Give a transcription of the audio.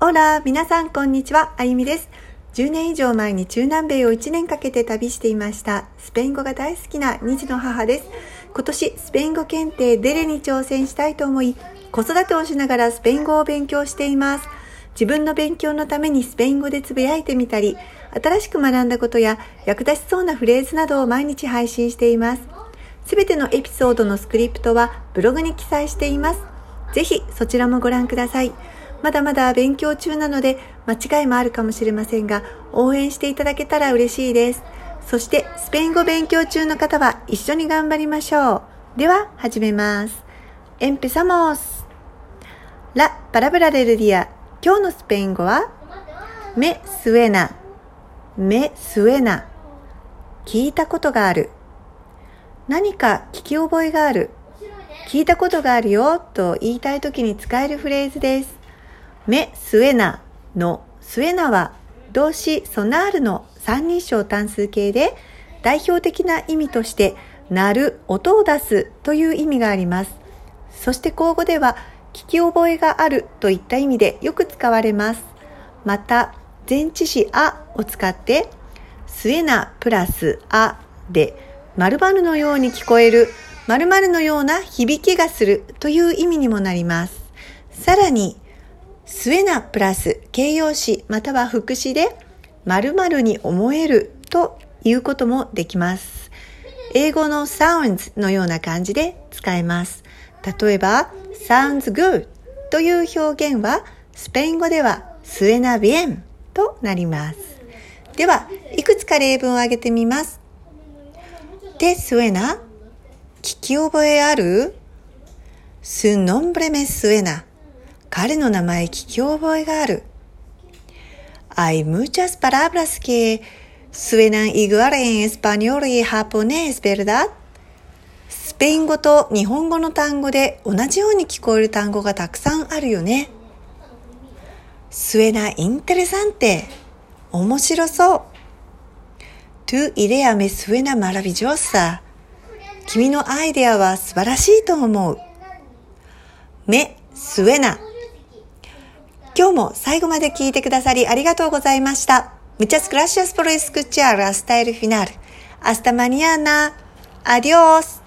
オーラ、皆さんこんにちは、あゆみです。10年以上前に中南米を1年かけて旅していました。スペイン語が大好きな2児の母です。今年、スペイン語検定デレに挑戦したいと思い、子育てをしながらスペイン語を勉強しています。自分の勉強のためにスペイン語でつぶやいてみたり、新しく学んだことや役立ちそうなフレーズなどを毎日配信しています。すべてのエピソードのスクリプトはブログに記載しています。ぜひそちらもご覧ください。まだまだ勉強中なので間違いもあるかもしれませんが、応援していただけたら嬉しいです。そしてスペイン語勉強中の方は一緒に頑張りましょう。では始めます。Empezamos! La palabra del día 今日のスペイン語は Me suena Me suena 聞いたことがある何か聞き覚えがある聞いたことがあるよと言いたい時に使えるフレーズです。め、スエナのスエナは動詞ソナールの三人称単数形で代表的な意味として鳴る、音を出すという意味があります。そして口語では聞き覚えがあるといった意味でよく使われます。また前置詞あを使ってスエナプラスあで〇〇のように聞こえる〇〇のような響きがするという意味にもなります。さらに、スエナプラス形容詞または副詞で〇〇に思えるということもできます。英語の sounds のような感じで使えます。例えば、sounds good という表現はスペイン語ではスエナビエンとなります。では、いくつか例文を挙げてみます。てスエナ聞き覚えある ?Su nombre me suena. 彼の名前聞き覚えがある。Hay muchas palabras que suenan igual en español y japonés, ¿verdad? スペイン語と日本語の単語で同じように聞こえる単語がたくさんあるよね。Suena interesante. 面白そう。Tu idea me suena maravillosa. 君のアイデアは素晴らしいと思う。め、すえな。今日も最後まで聞いてくださりありがとうございました。むちゃすくらしやすぽろいすくちあるアスタイルフィナール。アスタマニアな。アディオース。